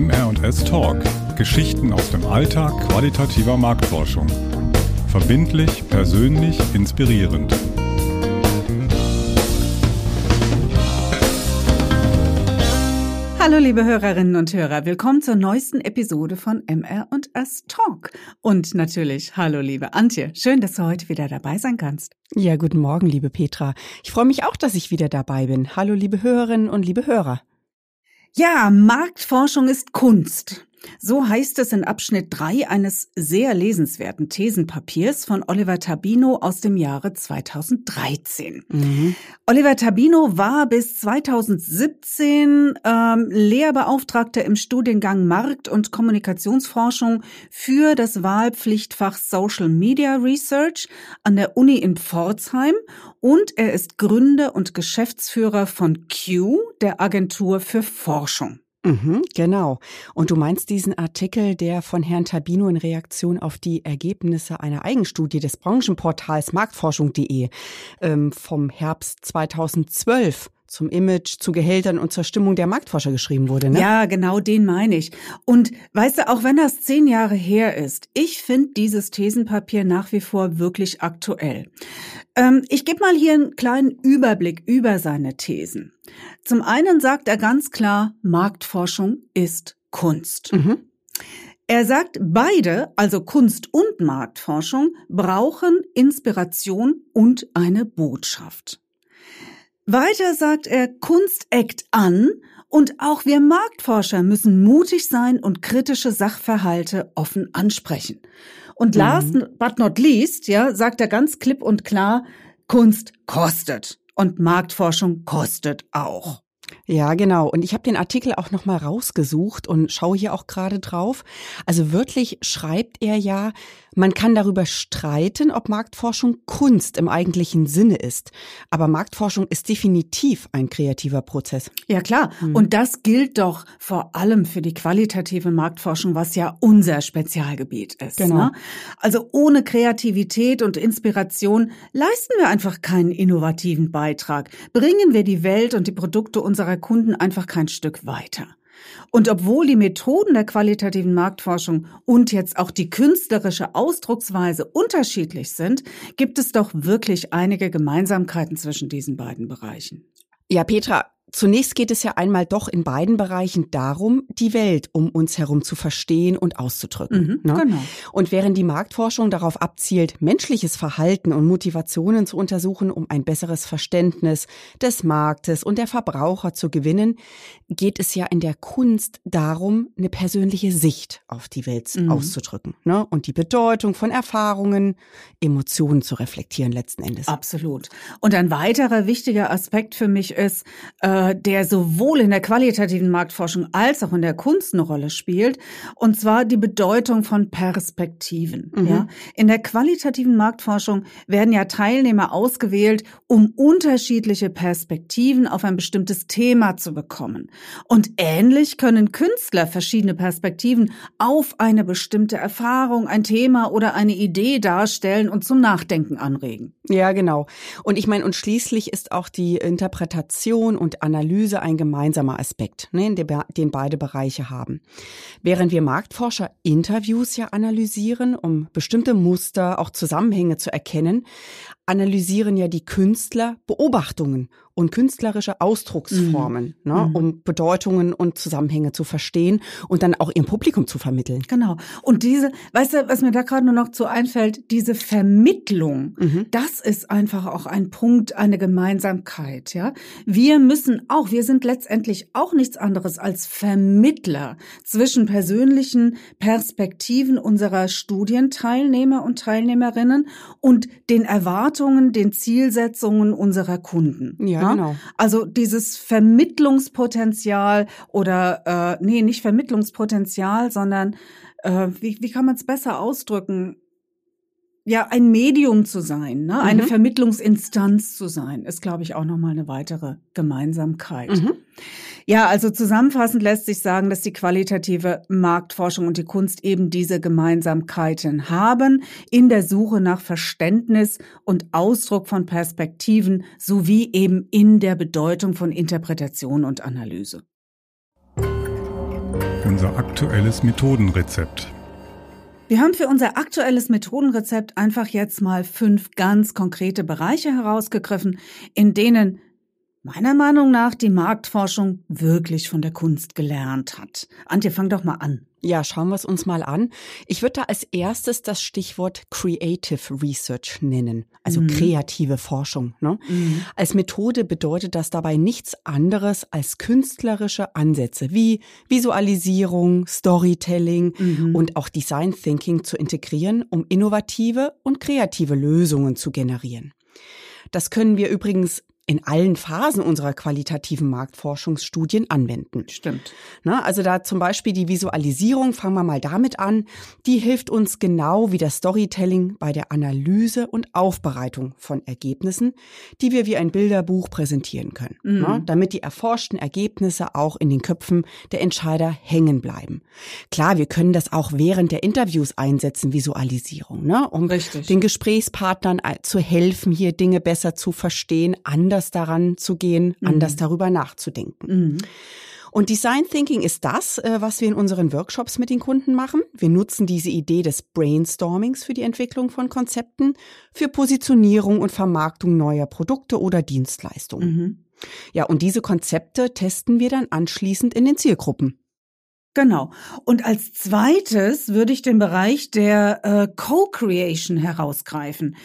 MR&S Talk. Geschichten aus dem Alltag qualitativer Marktforschung. Verbindlich, persönlich, inspirierend. Hallo liebe Hörerinnen und Hörer, willkommen zur neuesten Episode von MR&S Talk. Und natürlich, hallo liebe Antje, schön, dass du heute wieder dabei sein kannst. Ja, guten Morgen, liebe Petra. Ich freue mich auch, dass ich wieder dabei bin. Hallo liebe Hörerinnen und liebe Hörer. Ja, Marktforschung ist Kunst. So heißt es in Abschnitt 3 eines sehr lesenswerten Thesenpapiers von Oliver Tabino aus dem Jahre 2013. Mhm. Oliver Tabino war bis 2017 ähm, Lehrbeauftragter im Studiengang Markt- und Kommunikationsforschung für das Wahlpflichtfach Social Media Research an der Uni in Pforzheim und er ist Gründer und Geschäftsführer von Q, der Agentur für Forschung. Mhm, genau. Und du meinst diesen Artikel, der von Herrn Tabino in Reaktion auf die Ergebnisse einer Eigenstudie des Branchenportals marktforschung.de ähm, vom Herbst 2012 zum Image, zu Gehältern und zur Stimmung der Marktforscher geschrieben wurde, ne? Ja, genau den meine ich. Und weißt du, auch wenn das zehn Jahre her ist, ich finde dieses Thesenpapier nach wie vor wirklich aktuell. Ähm, ich gebe mal hier einen kleinen Überblick über seine Thesen. Zum einen sagt er ganz klar, Marktforschung ist Kunst. Mhm. Er sagt, beide, also Kunst und Marktforschung, brauchen Inspiration und eine Botschaft. Weiter sagt er, Kunst eckt an und auch wir Marktforscher müssen mutig sein und kritische Sachverhalte offen ansprechen. Und mhm. last but not least, ja, sagt er ganz klipp und klar, Kunst kostet und Marktforschung kostet auch. Ja, genau. Und ich habe den Artikel auch noch mal rausgesucht und schaue hier auch gerade drauf. Also wirklich schreibt er ja, man kann darüber streiten, ob Marktforschung Kunst im eigentlichen Sinne ist. Aber Marktforschung ist definitiv ein kreativer Prozess. Ja, klar. Hm. Und das gilt doch vor allem für die qualitative Marktforschung, was ja unser Spezialgebiet ist. Genau. Ne? Also ohne Kreativität und Inspiration leisten wir einfach keinen innovativen Beitrag. Bringen wir die Welt und die Produkte unserer Kunden einfach kein Stück weiter. Und obwohl die Methoden der qualitativen Marktforschung und jetzt auch die künstlerische Ausdrucksweise unterschiedlich sind, gibt es doch wirklich einige Gemeinsamkeiten zwischen diesen beiden Bereichen. Ja, Petra, Zunächst geht es ja einmal doch in beiden Bereichen darum, die Welt um uns herum zu verstehen und auszudrücken. Mhm, ne? genau. Und während die Marktforschung darauf abzielt, menschliches Verhalten und Motivationen zu untersuchen, um ein besseres Verständnis des Marktes und der Verbraucher zu gewinnen, geht es ja in der Kunst darum, eine persönliche Sicht auf die Welt mhm. auszudrücken ne? und die Bedeutung von Erfahrungen, Emotionen zu reflektieren letzten Endes. Absolut. Und ein weiterer wichtiger Aspekt für mich ist, äh, äh, der sowohl in der qualitativen Marktforschung als auch in der Kunst eine Rolle spielt, und zwar die Bedeutung von Perspektiven. Mhm. Ja? In der qualitativen Marktforschung werden ja Teilnehmer ausgewählt, um unterschiedliche Perspektiven auf ein bestimmtes Thema zu bekommen. Und ähnlich können Künstler verschiedene Perspektiven auf eine bestimmte Erfahrung, ein Thema oder eine Idee darstellen und zum Nachdenken anregen. Ja, genau. Und ich meine, und schließlich ist auch die Interpretation und Analyse ein gemeinsamer Aspekt, ne, den beide Bereiche haben. Während wir Marktforscher Interviews ja analysieren, um bestimmte Muster, auch Zusammenhänge zu erkennen, analysieren ja die Künstler Beobachtungen und künstlerische Ausdrucksformen, mhm. ne, mhm. um Bedeutungen und Zusammenhänge zu verstehen und dann auch ihrem Publikum zu vermitteln. Genau. Und diese, weißt du, was mir da gerade nur noch zu einfällt, diese Vermittlung, mhm. das ist einfach auch ein Punkt, eine Gemeinsamkeit, ja. Wir müssen auch, wir sind letztendlich auch nichts anderes als Vermittler zwischen persönlichen Perspektiven unserer Studienteilnehmer und Teilnehmerinnen und den Erwartungen, den Zielsetzungen unserer Kunden. Ja, ja, genau. Also dieses Vermittlungspotenzial oder äh, nee, nicht Vermittlungspotenzial, sondern äh, wie, wie kann man es besser ausdrücken? Ja, ein Medium zu sein, ne? eine mhm. Vermittlungsinstanz zu sein, ist, glaube ich, auch nochmal eine weitere Gemeinsamkeit. Mhm. Ja, also zusammenfassend lässt sich sagen, dass die qualitative Marktforschung und die Kunst eben diese Gemeinsamkeiten haben in der Suche nach Verständnis und Ausdruck von Perspektiven sowie eben in der Bedeutung von Interpretation und Analyse. unser aktuelles Methodenrezept. Wir haben für unser aktuelles Methodenrezept einfach jetzt mal fünf ganz konkrete Bereiche herausgegriffen, in denen meiner Meinung nach die Marktforschung wirklich von der Kunst gelernt hat. Antje, fang doch mal an. Ja, schauen wir es uns mal an. Ich würde da als erstes das Stichwort Creative Research nennen, also mhm. kreative Forschung. Ne? Mhm. Als Methode bedeutet das dabei nichts anderes als künstlerische Ansätze wie Visualisierung, Storytelling mhm. und auch Design Thinking zu integrieren, um innovative und kreative Lösungen zu generieren. Das können wir übrigens in allen Phasen unserer qualitativen Marktforschungsstudien anwenden. Stimmt. Na, also da zum Beispiel die Visualisierung, fangen wir mal damit an, die hilft uns genau wie das Storytelling bei der Analyse und Aufbereitung von Ergebnissen, die wir wie ein Bilderbuch präsentieren können, mhm. na, damit die erforschten Ergebnisse auch in den Köpfen der Entscheider hängen bleiben. Klar, wir können das auch während der Interviews einsetzen, Visualisierung, ne, um Richtig. den Gesprächspartnern äh, zu helfen, hier Dinge besser zu verstehen, anders anders daran zu gehen, mhm. anders darüber nachzudenken. Mhm. Und Design Thinking ist das, äh, was wir in unseren Workshops mit den Kunden machen. Wir nutzen diese Idee des Brainstormings für die Entwicklung von Konzepten, für Positionierung und Vermarktung neuer Produkte oder Dienstleistungen. Mhm. Ja, und diese Konzepte testen wir dann anschließend in den Zielgruppen. Genau. Und als zweites würde ich den Bereich der äh, Co-Creation herausgreifen.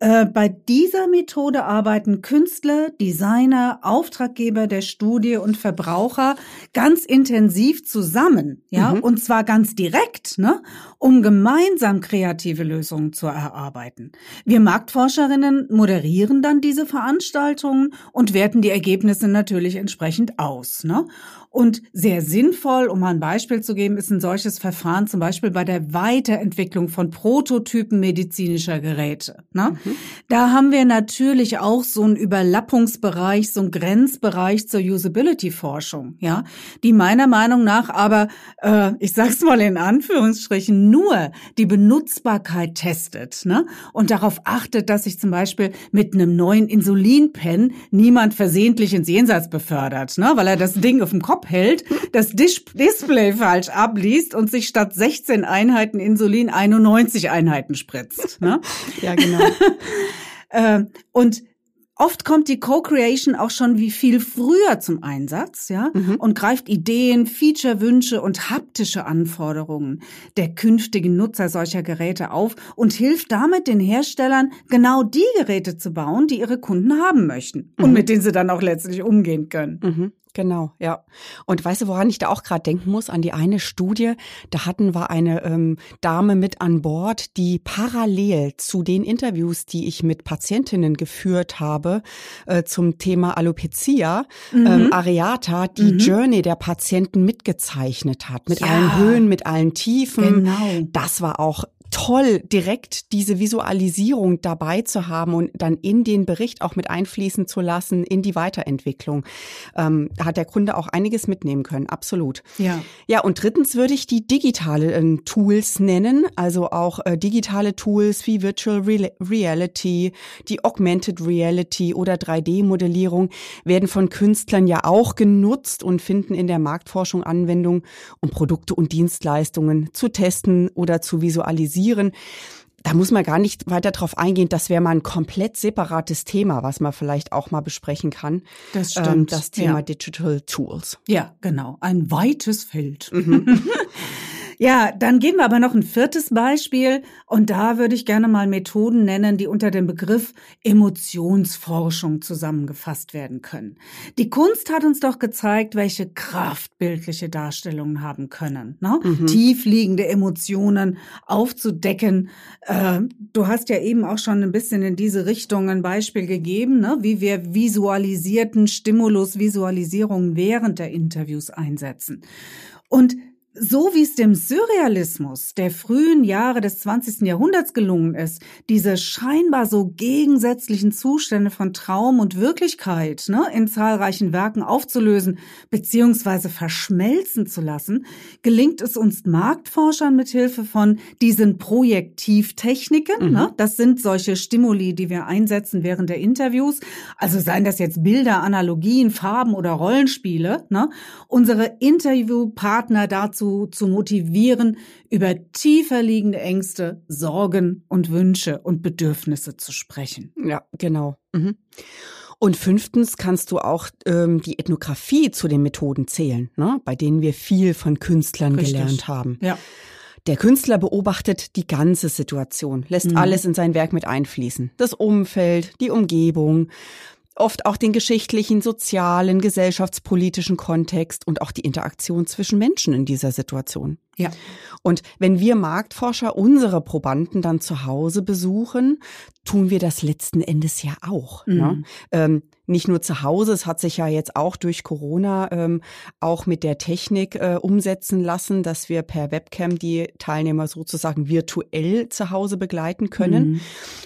Äh, bei dieser Methode arbeiten Künstler, Designer, Auftraggeber der Studie und Verbraucher ganz intensiv zusammen, ja, mhm. und zwar ganz direkt, ne, um gemeinsam kreative Lösungen zu erarbeiten. Wir Marktforscherinnen moderieren dann diese Veranstaltungen und werten die Ergebnisse natürlich entsprechend aus, ne? Und sehr sinnvoll, um mal ein Beispiel zu geben, ist ein solches Verfahren zum Beispiel bei der Weiterentwicklung von Prototypen medizinischer Geräte. Ne? Mhm. Da haben wir natürlich auch so einen Überlappungsbereich, so einen Grenzbereich zur Usability-Forschung, ja, die meiner Meinung nach aber, äh, ich sag's mal in Anführungsstrichen, nur die Benutzbarkeit testet ne? und darauf achtet, dass sich zum Beispiel mit einem neuen Insulinpen niemand versehentlich ins Jenseits befördert, ne? weil er das Ding auf dem Kopf abhält, das Dis Display falsch abliest und sich statt 16 Einheiten Insulin 91 Einheiten spritzt. Ne? ja, genau. äh, und Oft kommt die Co-Creation auch schon wie viel früher zum Einsatz, ja, mhm. und greift Ideen, Feature-Wünsche und haptische Anforderungen der künftigen Nutzer solcher Geräte auf und hilft damit den Herstellern, genau die Geräte zu bauen, die ihre Kunden haben möchten mhm. und mit denen sie dann auch letztlich umgehen können. Mhm. Genau, ja. Und weißt du, woran ich da auch gerade denken muss? An die eine Studie, da hatten wir eine ähm, Dame mit an Bord, die parallel zu den Interviews, die ich mit Patientinnen geführt habe, äh, zum Thema Alopecia, mhm. ähm, Areata, die mhm. Journey der Patienten mitgezeichnet hat. Mit ja. allen Höhen, mit allen Tiefen. Genau. Das war auch toll, direkt diese Visualisierung dabei zu haben und dann in den Bericht auch mit einfließen zu lassen in die Weiterentwicklung. Ähm, da hat der Kunde auch einiges mitnehmen können, absolut. Ja. Ja, und drittens würde ich die digitalen äh, Tools nennen, also auch äh, digitale Tools wie Virtual Re Reality, die Augmented Reality oder 3D-Modellierung werden von Künstlern ja auch genutzt und finden in der Marktforschung Anwendung, um Produkte und Dienstleistungen zu testen oder zu visualisieren analysieren. Da muss man gar nicht weiter drauf eingehen. Das wäre mal ein komplett separates Thema, was man vielleicht auch mal besprechen kann. Das ähm, stimmt. Ähm, das Thema ja. Digital Tools. Ja, genau. Ein weites Feld. Mhm. Ja, dann geben wir aber noch ein viertes Beispiel und da würde ich gerne mal Methoden nennen, die unter dem Begriff Emotionsforschung zusammengefasst werden können. Die Kunst hat uns doch gezeigt, welche Kraft bildliche Darstellungen haben können, ne? Mhm. tiefliegende Emotionen aufzudecken. Äh, du hast ja eben auch schon ein bisschen in diese Richtung ein Beispiel gegeben, ne? wie wir visualisierten Stimulus, Visualisierungen während der Interviews einsetzen. Und so wie es dem Surrealismus der frühen Jahre des 20. Jahrhunderts gelungen ist, diese scheinbar so gegensätzlichen Zustände von Traum und Wirklichkeit ne, in zahlreichen Werken aufzulösen bzw. verschmelzen zu lassen, gelingt es uns Marktforschern mit Hilfe von diesen Projektivtechniken. Mhm. Ne, das sind solche Stimuli, die wir einsetzen während der Interviews. Also seien das jetzt Bilder, Analogien, Farben oder Rollenspiele. Ne, unsere Interviewpartner dazu dazu zu motivieren, über tiefer liegende Ängste, Sorgen und Wünsche und Bedürfnisse zu sprechen. Ja, genau. Mhm. Und fünftens kannst du auch ähm, die Ethnographie zu den Methoden zählen, ne? bei denen wir viel von Künstlern Richtig. gelernt haben. Ja. Der Künstler beobachtet die ganze Situation, lässt mhm. alles in sein Werk mit einfließen. Das Umfeld, die Umgebung, oft auch den geschichtlichen, sozialen, gesellschaftspolitischen Kontext und auch die Interaktion zwischen Menschen in dieser Situation. Ja. Und wenn wir Marktforscher unsere Probanden dann zu Hause besuchen, tun wir das letzten Endes ja auch. Ne? Mhm. Ne? Ähm, nicht nur zu Hause, es hat sich ja jetzt auch durch Corona ähm, auch mit der Technik äh, umsetzen lassen, dass wir per Webcam die Teilnehmer sozusagen virtuell zu Hause begleiten können. Mhm.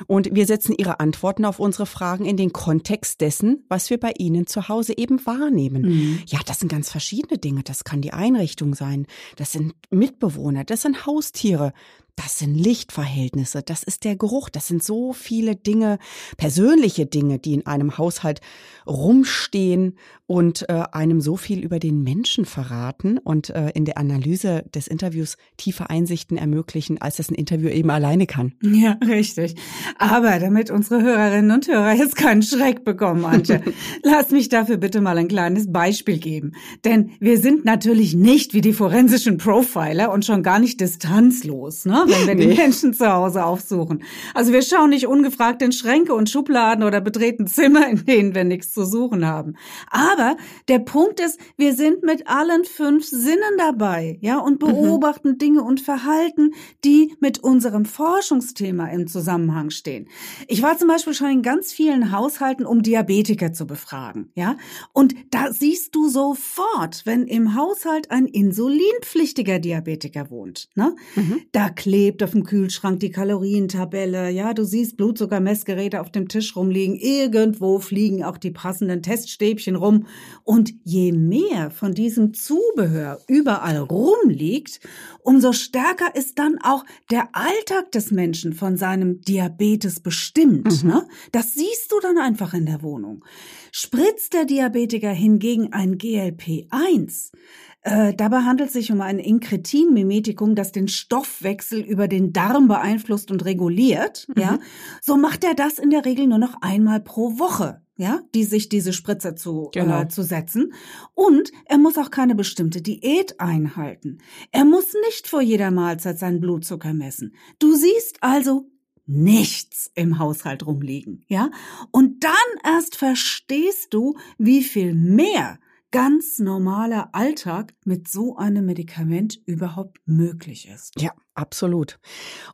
Und wir setzen ihre Antworten auf unsere Fragen in den Kontext dessen, was wir bei ihnen zu Hause eben wahrnehmen. Mhm. Ja, das sind ganz verschiedene Dinge. Das kann die Einrichtung sein. Das sind Mitbewohner, das sind Haustiere, das sind Lichtverhältnisse, das ist der Geruch, das sind so viele Dinge, persönliche Dinge, die in einem Haushalt rumstehen und äh, einem so viel über den Menschen verraten und äh, in der Analyse des Interviews tiefe Einsichten ermöglichen, als das ein Interview eben alleine kann. Ja, richtig. Aber damit unsere Hörerinnen und Hörer jetzt keinen Schreck bekommen, Antje, lass mich dafür bitte mal ein kleines Beispiel geben. Denn wir sind natürlich nicht wie die forensischen Profiler und schon gar nicht distanzlos. Ne? Wenn wir nee. die Menschen zu Hause aufsuchen. Also wir schauen nicht ungefragt in Schränke und Schubladen oder betreten Zimmer, in denen wir nichts zu suchen haben. Aber der Punkt ist, wir sind mit allen fünf Sinnen dabei, ja, und mhm. beobachten mhm. Dinge und Verhalten, die mit unserem Forschungsthema im Zusammenhang stehen. Ich war zum Beispiel schon in ganz vielen Haushalten, um Diabetiker zu befragen, ja, und da siehst du sofort, wenn im Haushalt ein insulinpflichtiger Diabetiker wohnt, ne, mhm. da klärt klebt auf dem Kühlschrank die Kalorientabelle. Ja, du siehst Blutzuckermessgeräte auf dem Tisch rumliegen. Irgendwo fliegen auch die passenden Teststäbchen rum. Und je mehr von diesem Zubehör überall rumliegt, umso stärker ist dann auch der Alltag des Menschen von seinem Diabetes bestimmt. Mhm. Ne? Das siehst du dann einfach in der Wohnung. Spritzt der Diabetiker hingegen ein GLP-1, äh, dabei handelt es sich um ein Inkretin-Mimetikum, das den Stoffwechsel über den Darm beeinflusst und reguliert. Mhm. Ja, so macht er das in der Regel nur noch einmal pro Woche. Ja, die sich diese Spritze zu, genau. äh, zu setzen. Und er muss auch keine bestimmte Diät einhalten. Er muss nicht vor jeder Mahlzeit seinen Blutzucker messen. Du siehst also nichts im Haushalt rumliegen, ja? Und dann erst verstehst du, wie viel mehr ganz normaler Alltag mit so einem Medikament überhaupt möglich ist. Ja, absolut.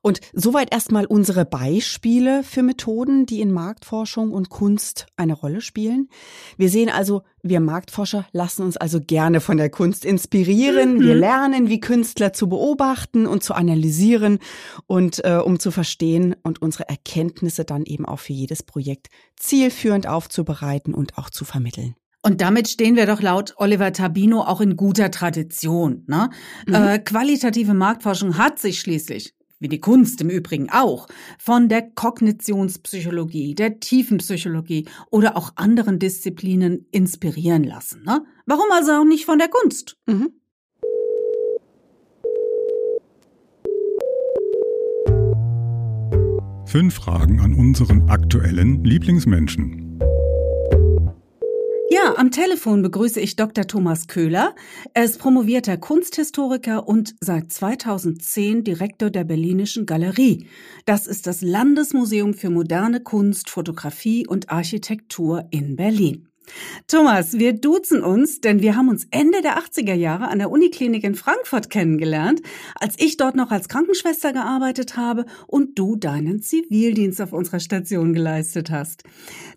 Und soweit erstmal unsere Beispiele für Methoden, die in Marktforschung und Kunst eine Rolle spielen. Wir sehen also, wir Marktforscher lassen uns also gerne von der Kunst inspirieren. Mhm. Wir lernen, wie Künstler zu beobachten und zu analysieren und äh, um zu verstehen und unsere Erkenntnisse dann eben auch für jedes Projekt zielführend aufzubereiten und auch zu vermitteln. Und damit stehen wir doch laut Oliver Tabino auch in guter Tradition. Ne? Mhm. Äh, qualitative Marktforschung hat sich schließlich, wie die Kunst im Übrigen auch, von der Kognitionspsychologie, der Tiefenpsychologie oder auch anderen Disziplinen inspirieren lassen. Ne? Warum also auch nicht von der Kunst? Mhm. Fünf Fragen an unseren aktuellen Lieblingsmenschen. Ja, am Telefon begrüße ich Dr. Thomas Köhler. Er ist promovierter Kunsthistoriker und seit 2010 Direktor der Berlinischen Galerie. Das ist das Landesmuseum für moderne Kunst, Fotografie und Architektur in Berlin. Thomas, wir duzen uns, denn wir haben uns Ende der 80er Jahre an der Uniklinik in Frankfurt kennengelernt, als ich dort noch als Krankenschwester gearbeitet habe und du deinen Zivildienst auf unserer Station geleistet hast.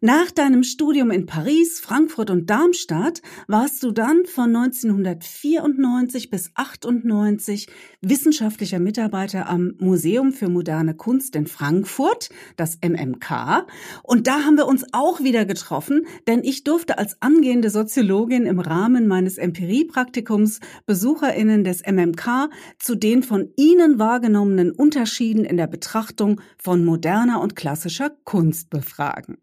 Nach deinem Studium in Paris, Frankfurt und Darmstadt warst du dann von 1994 bis 98 wissenschaftlicher Mitarbeiter am Museum für moderne Kunst in Frankfurt, das MMK. Und da haben wir uns auch wieder getroffen, denn ich durfte durfte als angehende Soziologin im Rahmen meines Empiriepraktikums Besucherinnen des MMK zu den von ihnen wahrgenommenen Unterschieden in der Betrachtung von moderner und klassischer Kunst befragen.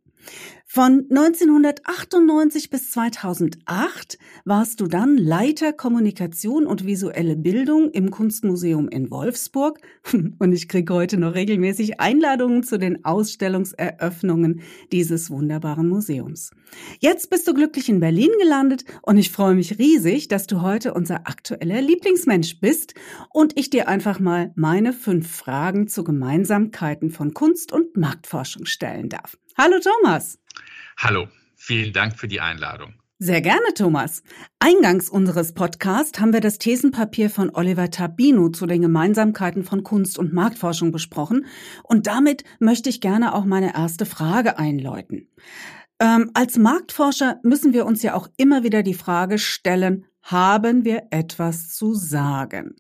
Von 1998 bis 2008 warst du dann Leiter Kommunikation und visuelle Bildung im Kunstmuseum in Wolfsburg und ich kriege heute noch regelmäßig Einladungen zu den Ausstellungseröffnungen dieses wunderbaren Museums. Jetzt bist du glücklich in Berlin gelandet und ich freue mich riesig, dass du heute unser aktueller Lieblingsmensch bist und ich dir einfach mal meine fünf Fragen zu Gemeinsamkeiten von Kunst und Marktforschung stellen darf. Hallo Thomas. Hallo, vielen Dank für die Einladung. Sehr gerne, Thomas. Eingangs unseres Podcasts haben wir das Thesenpapier von Oliver Tabino zu den Gemeinsamkeiten von Kunst und Marktforschung besprochen und damit möchte ich gerne auch meine erste Frage einläuten. Ähm, als Marktforscher müssen wir uns ja auch immer wieder die Frage stellen, haben wir etwas zu sagen?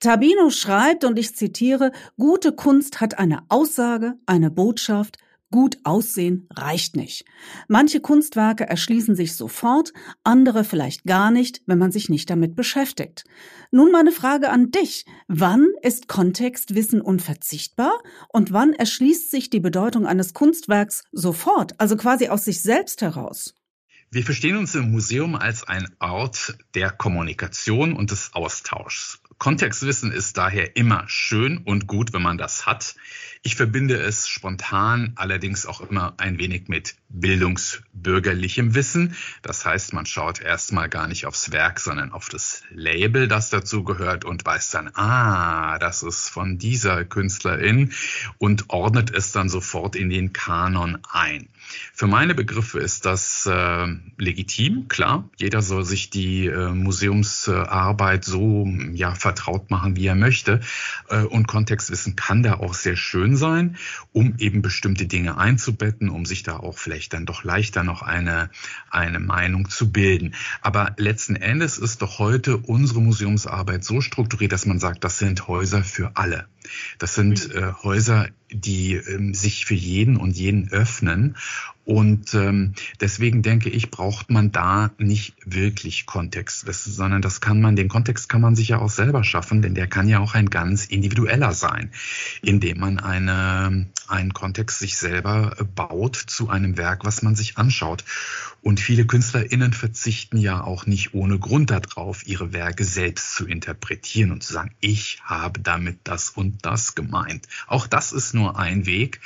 Tabino schreibt, und ich zitiere, gute Kunst hat eine Aussage, eine Botschaft, Gut aussehen reicht nicht. Manche Kunstwerke erschließen sich sofort, andere vielleicht gar nicht, wenn man sich nicht damit beschäftigt. Nun meine Frage an dich. Wann ist Kontextwissen unverzichtbar und wann erschließt sich die Bedeutung eines Kunstwerks sofort, also quasi aus sich selbst heraus? Wir verstehen uns im Museum als ein Ort der Kommunikation und des Austauschs. Kontextwissen ist daher immer schön und gut, wenn man das hat. Ich verbinde es spontan allerdings auch immer ein wenig mit bildungsbürgerlichem Wissen. Das heißt, man schaut erstmal gar nicht aufs Werk, sondern auf das Label, das dazu gehört und weiß dann, ah, das ist von dieser Künstlerin und ordnet es dann sofort in den Kanon ein. Für meine Begriffe ist das äh, legitim, klar. Jeder soll sich die äh, Museumsarbeit so ja vertraut machen, wie er möchte. Äh, und Kontextwissen kann da auch sehr schön sein, um eben bestimmte Dinge einzubetten, um sich da auch vielleicht dann doch leichter noch eine, eine Meinung zu bilden. Aber letzten Endes ist doch heute unsere Museumsarbeit so strukturiert, dass man sagt, das sind Häuser für alle. Das sind äh, Häuser, die ähm, sich für jeden und jeden öffnen. Und ähm, deswegen denke ich, braucht man da nicht wirklich Kontext, sondern das kann man, den Kontext kann man sich ja auch selber schaffen, denn der kann ja auch ein ganz individueller sein, indem man eine, einen Kontext sich selber baut zu einem Werk, was man sich anschaut. Und viele KünstlerInnen verzichten ja auch nicht ohne Grund darauf, ihre Werke selbst zu interpretieren und zu sagen, ich habe damit das und das gemeint. Auch das ist nur ein Weg.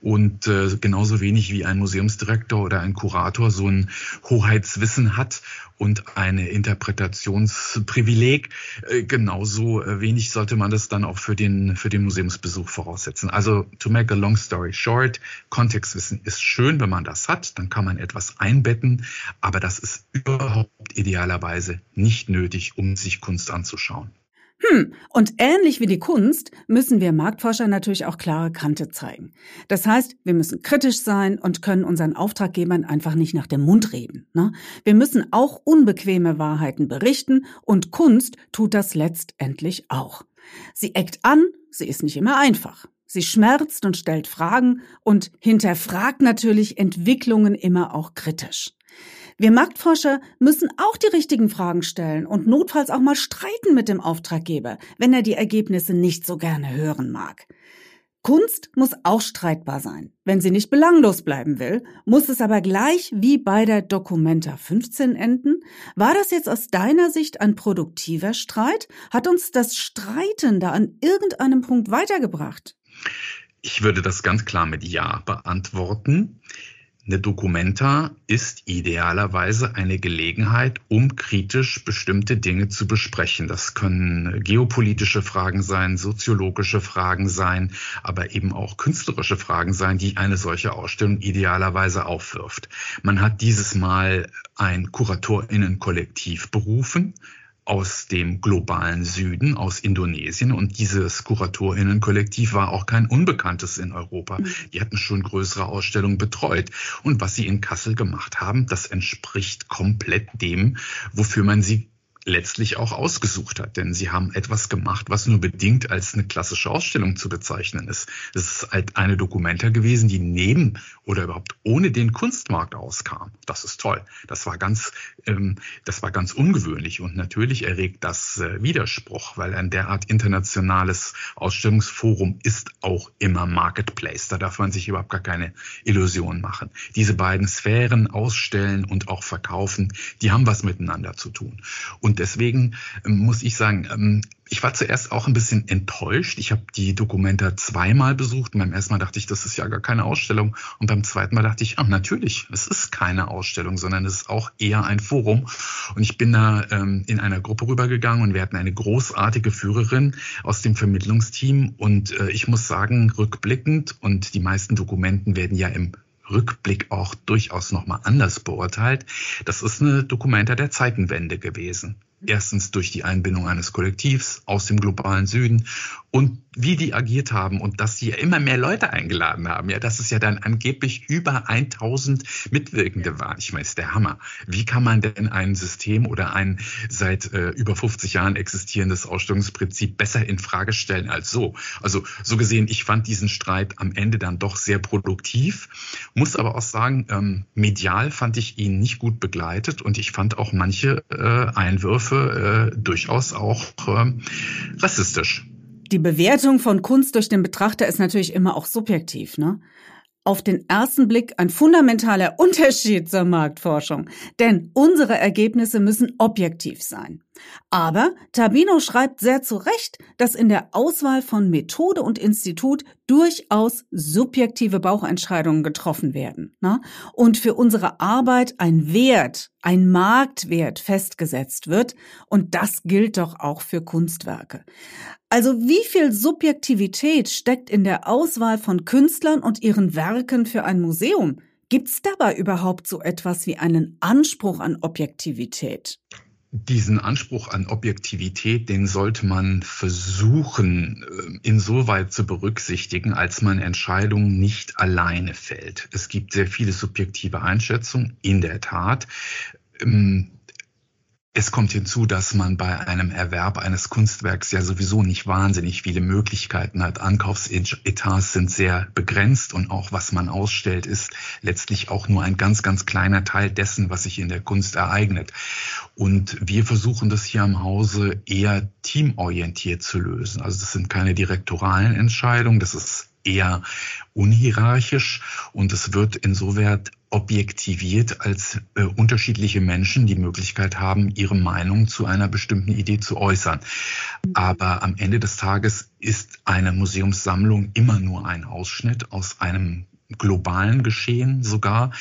Und äh, genauso wenig wie ein Museumsdirektor oder ein Kurator so ein Hoheitswissen hat und eine Interpretationsprivileg, äh, genauso äh, wenig sollte man das dann auch für den, für den Museumsbesuch voraussetzen. Also to make a long story short, Kontextwissen ist schön, wenn man das hat, dann kann man etwas einbetten, aber das ist überhaupt idealerweise nicht nötig, um sich Kunst anzuschauen. Hm, und ähnlich wie die Kunst müssen wir Marktforscher natürlich auch klare Kante zeigen. Das heißt, wir müssen kritisch sein und können unseren Auftraggebern einfach nicht nach dem Mund reden. Ne? Wir müssen auch unbequeme Wahrheiten berichten und Kunst tut das letztendlich auch. Sie eckt an, sie ist nicht immer einfach. Sie schmerzt und stellt Fragen und hinterfragt natürlich Entwicklungen immer auch kritisch. Wir Marktforscher müssen auch die richtigen Fragen stellen und notfalls auch mal streiten mit dem Auftraggeber, wenn er die Ergebnisse nicht so gerne hören mag. Kunst muss auch streitbar sein. Wenn sie nicht belanglos bleiben will, muss es aber gleich wie bei der Documenta 15 enden. War das jetzt aus deiner Sicht ein produktiver Streit? Hat uns das Streiten da an irgendeinem Punkt weitergebracht? Ich würde das ganz klar mit Ja beantworten. Eine Dokumenta ist idealerweise eine Gelegenheit, um kritisch bestimmte Dinge zu besprechen. Das können geopolitische Fragen sein, soziologische Fragen sein, aber eben auch künstlerische Fragen sein, die eine solche Ausstellung idealerweise aufwirft. Man hat dieses Mal ein Kuratorinnenkollektiv berufen, aus dem globalen Süden, aus Indonesien. Und dieses Kuratorinnenkollektiv war auch kein Unbekanntes in Europa. Mhm. Die hatten schon größere Ausstellungen betreut. Und was sie in Kassel gemacht haben, das entspricht komplett dem, wofür man sie letztlich auch ausgesucht hat. Denn sie haben etwas gemacht, was nur bedingt als eine klassische Ausstellung zu bezeichnen ist. Es ist halt eine Dokumenta gewesen, die neben oder überhaupt ohne den Kunstmarkt auskam. Das ist toll. Das war ganz, ähm, das war ganz ungewöhnlich und natürlich erregt das äh, Widerspruch, weil ein derart internationales Ausstellungsforum ist auch immer Marketplace. Da darf man sich überhaupt gar keine Illusionen machen. Diese beiden Sphären ausstellen und auch verkaufen, die haben was miteinander zu tun. Und deswegen ähm, muss ich sagen, ähm, ich war zuerst auch ein bisschen enttäuscht. Ich habe die Dokumenta zweimal besucht. Beim ersten Mal dachte ich, das ist ja gar keine Ausstellung. Und beim zweiten Mal dachte ich, ah, natürlich, es ist keine Ausstellung, sondern es ist auch eher ein Forum. Und ich bin da ähm, in einer Gruppe rübergegangen und wir hatten eine großartige Führerin aus dem Vermittlungsteam. Und äh, ich muss sagen, rückblickend und die meisten Dokumenten werden ja im Rückblick auch durchaus nochmal anders beurteilt. Das ist eine Dokumenta der Zeitenwende gewesen. Erstens durch die Einbindung eines Kollektivs aus dem globalen Süden und wie die agiert haben und dass sie ja immer mehr Leute eingeladen haben. Ja, dass es ja dann angeblich über 1000 Mitwirkende waren. Ich meine, ist der Hammer. Wie kann man denn ein System oder ein seit äh, über 50 Jahren existierendes Ausstellungsprinzip besser in Frage stellen als so? Also so gesehen, ich fand diesen Streit am Ende dann doch sehr produktiv, muss aber auch sagen, ähm, medial fand ich ihn nicht gut begleitet und ich fand auch manche äh, Einwürfe äh, durchaus auch äh, rassistisch. Die Bewertung von Kunst durch den Betrachter ist natürlich immer auch subjektiv, ne? Auf den ersten Blick ein fundamentaler Unterschied zur Marktforschung, denn unsere Ergebnisse müssen objektiv sein. Aber Tabino schreibt sehr zu Recht, dass in der Auswahl von Methode und Institut durchaus subjektive Bauchentscheidungen getroffen werden ne? und für unsere Arbeit ein Wert, ein Marktwert festgesetzt wird und das gilt doch auch für Kunstwerke. Also wie viel Subjektivität steckt in der Auswahl von Künstlern und ihren Werken für ein Museum? Gibt's dabei überhaupt so etwas wie einen Anspruch an Objektivität? Diesen Anspruch an Objektivität, den sollte man versuchen, äh, insoweit zu berücksichtigen, als man Entscheidungen nicht alleine fällt. Es gibt sehr viele subjektive Einschätzungen, in der Tat. Es kommt hinzu, dass man bei einem Erwerb eines Kunstwerks ja sowieso nicht wahnsinnig viele Möglichkeiten hat. Ankaufsetats sind sehr begrenzt und auch was man ausstellt, ist letztlich auch nur ein ganz, ganz kleiner Teil dessen, was sich in der Kunst ereignet. Und wir versuchen das hier im Hause eher teamorientiert zu lösen. Also das sind keine direktoralen Entscheidungen, das ist eher unhierarchisch und es wird insoweit objektiviert, als äh, unterschiedliche Menschen die Möglichkeit haben, ihre Meinung zu einer bestimmten Idee zu äußern. Aber am Ende des Tages ist eine Museumssammlung immer nur ein Ausschnitt aus einem globalen Geschehen sogar.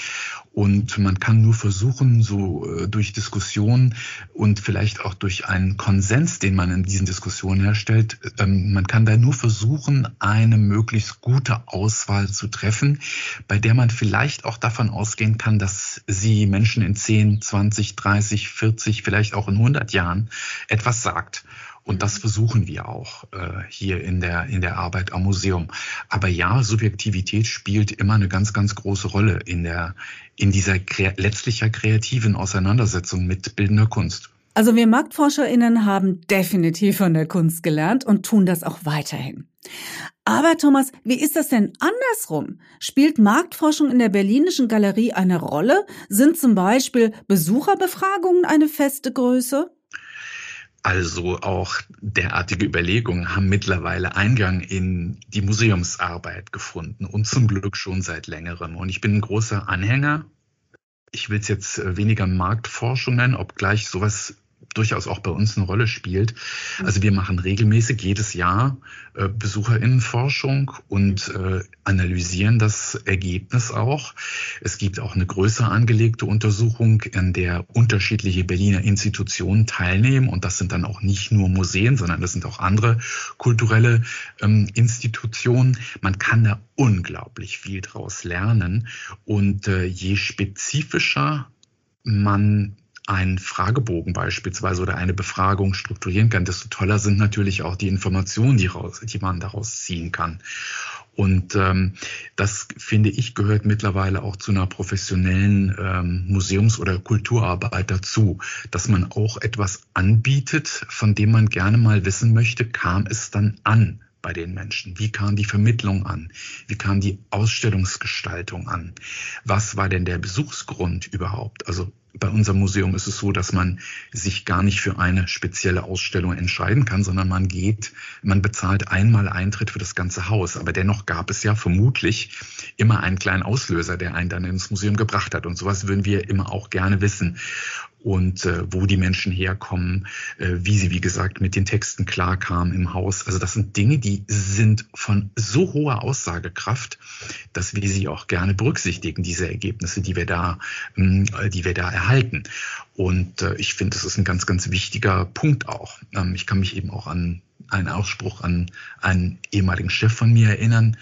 Und man kann nur versuchen, so äh, durch Diskussion und vielleicht auch durch einen Konsens, den man in diesen Diskussionen herstellt, ähm, man kann da nur versuchen, eine möglichst gute Auswahl zu treffen, bei der man vielleicht auch davon ausgehen kann, dass sie Menschen in 10, 20, 30, 40, vielleicht auch in 100 Jahren etwas sagt. Und das versuchen wir auch äh, hier in der, in der Arbeit am Museum. Aber ja, Subjektivität spielt immer eine ganz, ganz große Rolle in, der, in dieser letztlich ja kreativen Auseinandersetzung mit bildender Kunst. Also wir MarktforscherInnen haben definitiv von der Kunst gelernt und tun das auch weiterhin. Aber Thomas, wie ist das denn andersrum? Spielt Marktforschung in der Berlinischen Galerie eine Rolle? Sind zum Beispiel Besucherbefragungen eine feste Größe? Also auch derartige Überlegungen haben mittlerweile Eingang in die Museumsarbeit gefunden und zum Glück schon seit längerem. Und ich bin ein großer Anhänger. Ich will es jetzt äh, weniger Marktforschung nennen, obgleich sowas durchaus auch bei uns eine Rolle spielt. Also wir machen regelmäßig jedes Jahr äh, Besucherinnenforschung und äh, analysieren das Ergebnis auch. Es gibt auch eine größer angelegte Untersuchung, an der unterschiedliche Berliner Institutionen teilnehmen. Und das sind dann auch nicht nur Museen, sondern das sind auch andere kulturelle ähm, Institutionen. Man kann da unglaublich viel draus lernen. Und äh, je spezifischer man einen Fragebogen beispielsweise oder eine Befragung strukturieren kann, desto toller sind natürlich auch die Informationen, die, raus, die man daraus ziehen kann. Und ähm, das, finde ich, gehört mittlerweile auch zu einer professionellen ähm, Museums- oder Kulturarbeit dazu, dass man auch etwas anbietet, von dem man gerne mal wissen möchte, kam es dann an? bei den Menschen? Wie kam die Vermittlung an? Wie kam die Ausstellungsgestaltung an? Was war denn der Besuchsgrund überhaupt? Also bei unserem Museum ist es so, dass man sich gar nicht für eine spezielle Ausstellung entscheiden kann, sondern man geht, man bezahlt einmal Eintritt für das ganze Haus. Aber dennoch gab es ja vermutlich immer einen kleinen Auslöser, der einen dann ins Museum gebracht hat. Und sowas würden wir immer auch gerne wissen und äh, wo die Menschen herkommen, äh, wie sie, wie gesagt, mit den Texten klarkamen im Haus. Also das sind Dinge, die sind von so hoher Aussagekraft, dass wir sie auch gerne berücksichtigen, diese Ergebnisse, die wir da, äh, die wir da erhalten. Und äh, ich finde, das ist ein ganz, ganz wichtiger Punkt auch. Ähm, ich kann mich eben auch an einen Ausspruch an einen ehemaligen Chef von mir erinnern,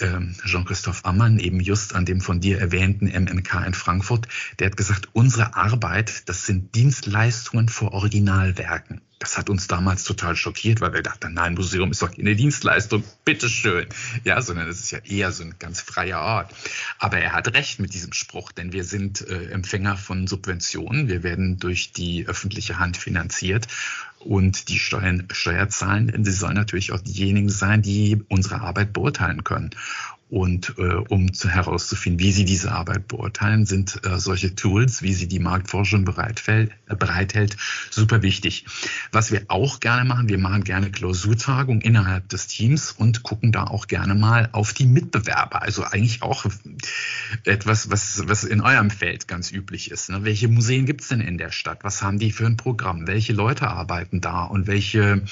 ähm, Jean-Christophe Ammann, eben just an dem von dir erwähnten MMK in Frankfurt, der hat gesagt, unsere Arbeit, das sind Dienstleistungen vor Originalwerken. Das hat uns damals total schockiert, weil wir dachten, nein, Museum ist doch keine Dienstleistung, bitteschön. Ja, sondern es ist ja eher so ein ganz freier Ort. Aber er hat recht mit diesem Spruch, denn wir sind äh, Empfänger von Subventionen. Wir werden durch die öffentliche Hand finanziert und die Steuern, Steuer zahlen, denn sie sollen natürlich auch diejenigen sein, die unsere Arbeit beurteilen können. Und äh, um zu, herauszufinden, wie sie diese Arbeit beurteilen, sind äh, solche Tools, wie sie die Marktforschung bereithält, äh, bereithält, super wichtig. Was wir auch gerne machen, wir machen gerne Klausurtagungen innerhalb des Teams und gucken da auch gerne mal auf die Mitbewerber. Also eigentlich auch etwas, was, was in eurem Feld ganz üblich ist. Ne? Welche Museen gibt's denn in der Stadt? Was haben die für ein Programm? Welche Leute arbeiten da? Und welche,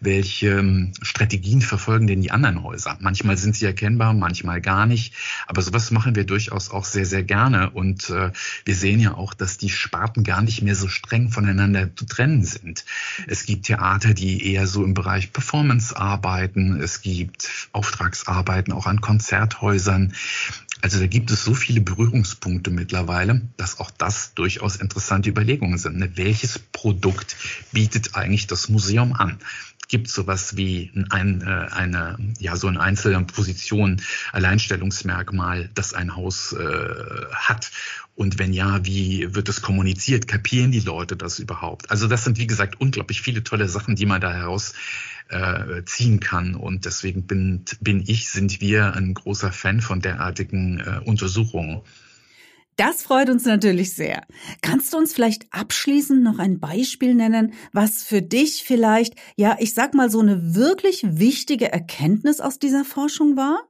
welche ähm, Strategien verfolgen denn die anderen Häuser? Manchmal sind sie erkennbar, manchmal manchmal gar nicht. Aber sowas machen wir durchaus auch sehr, sehr gerne. Und äh, wir sehen ja auch, dass die Sparten gar nicht mehr so streng voneinander zu trennen sind. Es gibt Theater, die eher so im Bereich Performance arbeiten. Es gibt Auftragsarbeiten auch an Konzerthäusern. Also da gibt es so viele Berührungspunkte mittlerweile, dass auch das durchaus interessante Überlegungen sind. Ne? Welches Produkt bietet eigentlich das Museum an? gibt sowas wie ein, äh, eine, ja, so eine einzelne Position, Alleinstellungsmerkmal, das ein Haus äh, hat? Und wenn ja, wie wird es kommuniziert? Kapieren die Leute das überhaupt? Also das sind, wie gesagt, unglaublich viele tolle Sachen, die man da heraus äh, ziehen kann. Und deswegen bin, bin ich, sind wir ein großer Fan von derartigen äh, Untersuchungen. Das freut uns natürlich sehr. Kannst du uns vielleicht abschließend noch ein Beispiel nennen, was für dich vielleicht, ja, ich sag mal, so eine wirklich wichtige Erkenntnis aus dieser Forschung war?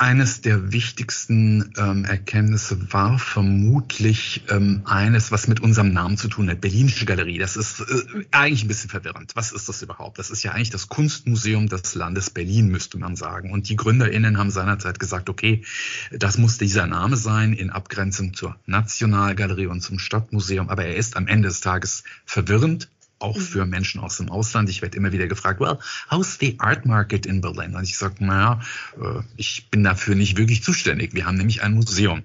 Eines der wichtigsten ähm, Erkenntnisse war vermutlich ähm, eines, was mit unserem Namen zu tun hat. Berlinische Galerie. Das ist äh, eigentlich ein bisschen verwirrend. Was ist das überhaupt? Das ist ja eigentlich das Kunstmuseum des Landes Berlin, müsste man sagen. Und die GründerInnen haben seinerzeit gesagt, okay, das muss dieser Name sein in Abgrenzung zur Nationalgalerie und zum Stadtmuseum. Aber er ist am Ende des Tages verwirrend auch mhm. für Menschen aus dem Ausland. Ich werde immer wieder gefragt, well, how's the art market in Berlin? Und ich sage, naja, äh, ich bin dafür nicht wirklich zuständig. Wir haben nämlich ein Museum.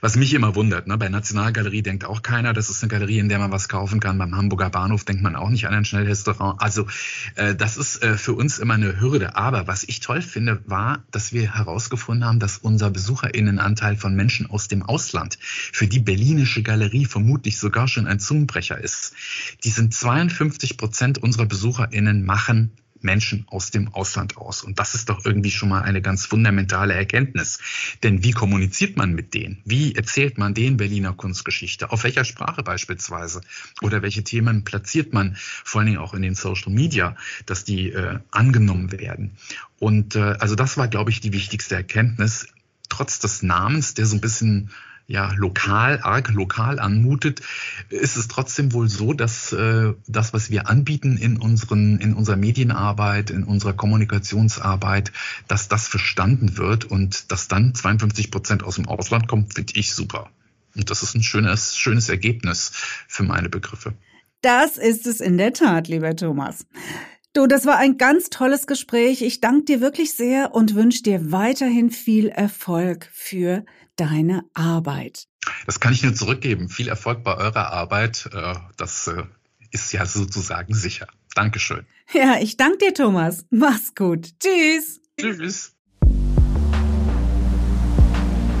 Was mich immer wundert, ne? bei Nationalgalerie denkt auch keiner, das ist eine Galerie, in der man was kaufen kann. Beim Hamburger Bahnhof denkt man auch nicht an ein Schnellrestaurant. Also äh, das ist äh, für uns immer eine Hürde. Aber was ich toll finde, war, dass wir herausgefunden haben, dass unser Besucherinnenanteil von Menschen aus dem Ausland für die Berlinische Galerie vermutlich sogar schon ein Zungenbrecher ist. Die sind 52 Prozent unserer BesucherInnen machen Menschen aus dem Ausland aus. Und das ist doch irgendwie schon mal eine ganz fundamentale Erkenntnis. Denn wie kommuniziert man mit denen? Wie erzählt man den Berliner Kunstgeschichte? Auf welcher Sprache beispielsweise? Oder welche Themen platziert man vor allen Dingen auch in den Social Media, dass die äh, angenommen werden? Und äh, also das war, glaube ich, die wichtigste Erkenntnis. Trotz des Namens, der so ein bisschen ja lokal, arg lokal anmutet, ist es trotzdem wohl so, dass äh, das, was wir anbieten in unseren, in unserer Medienarbeit, in unserer Kommunikationsarbeit, dass das verstanden wird und dass dann 52 Prozent aus dem Ausland kommt, finde ich super. Und das ist ein schönes, schönes Ergebnis für meine Begriffe. Das ist es in der Tat, lieber Thomas. Du, das war ein ganz tolles Gespräch. Ich danke dir wirklich sehr und wünsche dir weiterhin viel Erfolg für deine Arbeit. Das kann ich nur zurückgeben. Viel Erfolg bei eurer Arbeit. Äh, das äh, ist ja sozusagen sicher. Dankeschön. Ja, ich danke dir, Thomas. Mach's gut. Tschüss. Tschüss.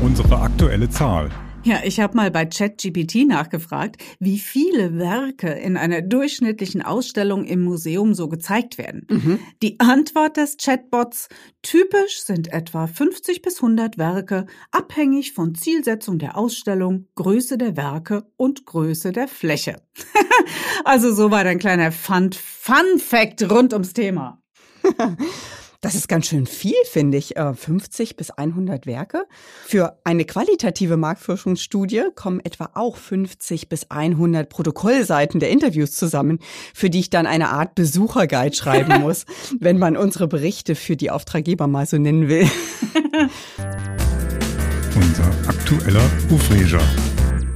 Unsere aktuelle Zahl. Ja, ich habe mal bei ChatGPT nachgefragt, wie viele Werke in einer durchschnittlichen Ausstellung im Museum so gezeigt werden. Mhm. Die Antwort des Chatbots, typisch sind etwa 50 bis 100 Werke, abhängig von Zielsetzung der Ausstellung, Größe der Werke und Größe der Fläche. also so war ein kleiner Fun, Fun Fact rund ums Thema. Das ist ganz schön viel, finde ich. 50 äh, bis 100 Werke. Für eine qualitative Marktforschungsstudie kommen etwa auch 50 bis 100 Protokollseiten der Interviews zusammen, für die ich dann eine Art Besucherguide schreiben muss, wenn man unsere Berichte für die Auftraggeber mal so nennen will. Unser aktueller Ufreger.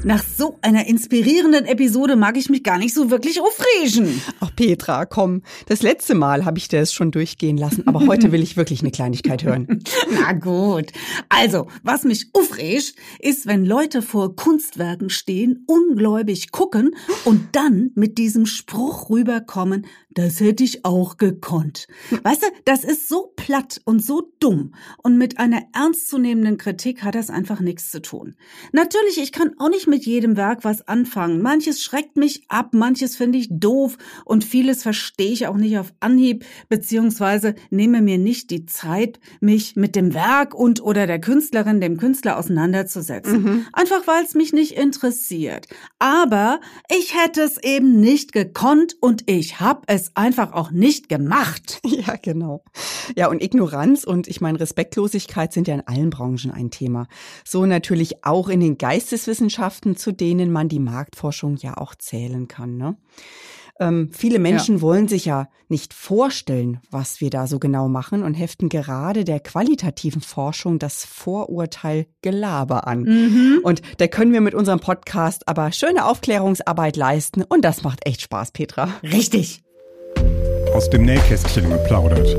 Nach so einer inspirierenden Episode mag ich mich gar nicht so wirklich aufregen. Ach Petra, komm. Das letzte Mal habe ich dir es schon durchgehen lassen, aber heute will ich wirklich eine Kleinigkeit hören. Na gut. Also, was mich aufregt, ist, wenn Leute vor Kunstwerken stehen, ungläubig gucken und dann mit diesem Spruch rüberkommen, das hätte ich auch gekonnt. Weißt du, das ist so platt und so dumm und mit einer ernstzunehmenden Kritik hat das einfach nichts zu tun. Natürlich, ich kann auch nicht mit jedem Werk was anfangen. Manches schreckt mich ab, manches finde ich doof und vieles verstehe ich auch nicht auf Anhieb, beziehungsweise nehme mir nicht die Zeit, mich mit dem Werk und oder der Künstlerin, dem Künstler auseinanderzusetzen. Mhm. Einfach weil es mich nicht interessiert. Aber ich hätte es eben nicht gekonnt und ich habe es einfach auch nicht gemacht. Ja, genau. Ja, und Ignoranz und ich meine Respektlosigkeit sind ja in allen Branchen ein Thema. So natürlich auch in den Geisteswissenschaften, zu denen man die Marktforschung ja auch zählen kann. Ne? Ähm, viele Menschen ja. wollen sich ja nicht vorstellen, was wir da so genau machen und heften gerade der qualitativen Forschung das Vorurteil Gelaber an. Mhm. Und da können wir mit unserem Podcast aber schöne Aufklärungsarbeit leisten und das macht echt Spaß, Petra. Richtig. Aus dem Nähkästchen geplaudert.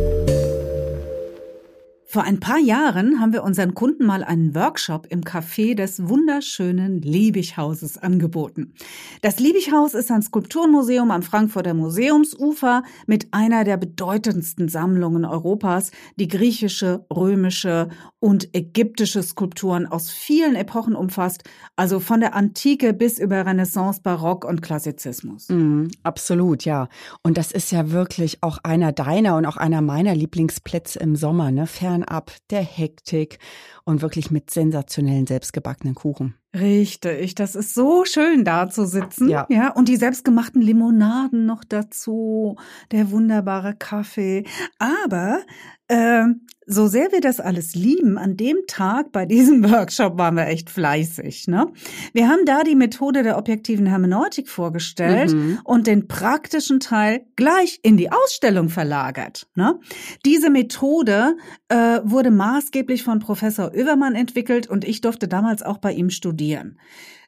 Vor ein paar Jahren haben wir unseren Kunden mal einen Workshop im Café des wunderschönen Liebighauses angeboten. Das Liebighaus ist ein Skulpturmuseum am Frankfurter Museumsufer mit einer der bedeutendsten Sammlungen Europas, die griechische, römische und ägyptische Skulpturen aus vielen Epochen umfasst, also von der Antike bis über Renaissance, Barock und Klassizismus. Mm, absolut, ja. Und das ist ja wirklich auch einer deiner und auch einer meiner Lieblingsplätze im Sommer, ne? Fern fernab der Hektik und wirklich mit sensationellen selbstgebackenen Kuchen. Richtig, das ist so schön da zu sitzen. Ja. ja. Und die selbstgemachten Limonaden noch dazu, der wunderbare Kaffee. Aber äh, so sehr wir das alles lieben, an dem Tag bei diesem Workshop waren wir echt fleißig. Ne? Wir haben da die Methode der objektiven Hermeneutik vorgestellt mhm. und den praktischen Teil gleich in die Ausstellung verlagert. Ne? Diese Methode äh, wurde maßgeblich von Professor Oevermann entwickelt und ich durfte damals auch bei ihm studieren.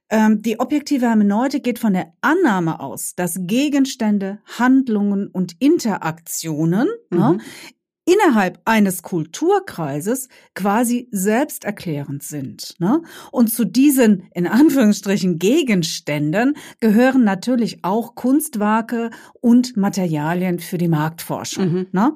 Ähm, die objektive Hermeneutik geht von der Annahme aus, dass Gegenstände, Handlungen und Interaktionen ne, mhm. ne, innerhalb eines Kulturkreises quasi selbsterklärend sind. Ne? Und zu diesen, in Anführungsstrichen, Gegenständen gehören natürlich auch Kunstwerke und Materialien für die Marktforschung. Mhm. Ne?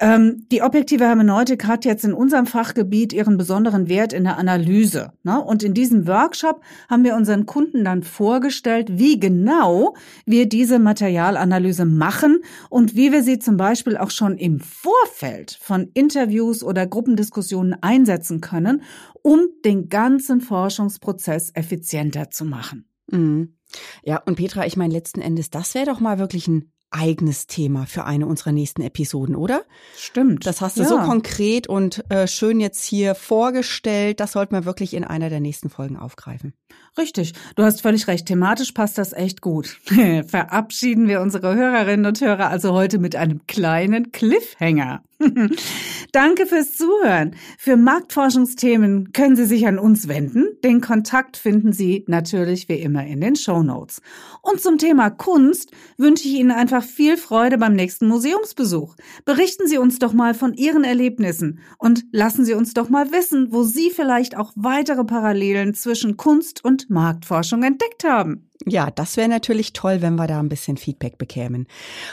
Ähm, die objektive Hermeneutik hat jetzt in unserem Fachgebiet ihren besonderen Wert in der Analyse. Ne? Und in diesem Workshop haben wir unseren Kunden dann vorgestellt, wie genau wir diese Materialanalyse machen und wie wir sie zum Beispiel auch schon im Vorfeld von Interviews oder Gruppendiskussionen einsetzen können, um den ganzen Forschungsprozess effizienter zu machen. Mhm. Ja, und Petra, ich meine, letzten Endes, das wäre doch mal wirklich ein eigenes Thema für eine unserer nächsten Episoden, oder? Stimmt. Das hast du ja. so konkret und äh, schön jetzt hier vorgestellt. Das sollten wir wirklich in einer der nächsten Folgen aufgreifen. Richtig. Du hast völlig recht. Thematisch passt das echt gut. Verabschieden wir unsere Hörerinnen und Hörer also heute mit einem kleinen Cliffhanger. Danke fürs Zuhören. Für Marktforschungsthemen können Sie sich an uns wenden. Den Kontakt finden Sie natürlich wie immer in den Show Notes. Und zum Thema Kunst wünsche ich Ihnen einfach viel Freude beim nächsten Museumsbesuch. Berichten Sie uns doch mal von Ihren Erlebnissen und lassen Sie uns doch mal wissen, wo Sie vielleicht auch weitere Parallelen zwischen Kunst und Marktforschung entdeckt haben. Ja, das wäre natürlich toll, wenn wir da ein bisschen Feedback bekämen.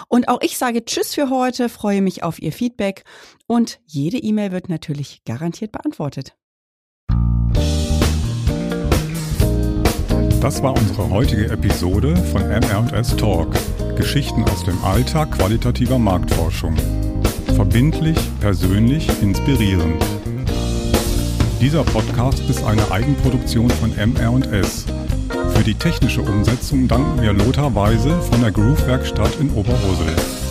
Und auch ich sage Tschüss für heute, freue mich auf Ihr Feedback und jede E-Mail wird natürlich garantiert beantwortet. Das war unsere heutige Episode von MR&S Talk. Geschichten aus dem Alltag qualitativer Marktforschung. Verbindlich, persönlich, inspirierend. Dieser Podcast ist eine Eigenproduktion von MR&S. Für die technische Umsetzung danken wir Lothar Weise von der Groove Werkstatt in Oberursel.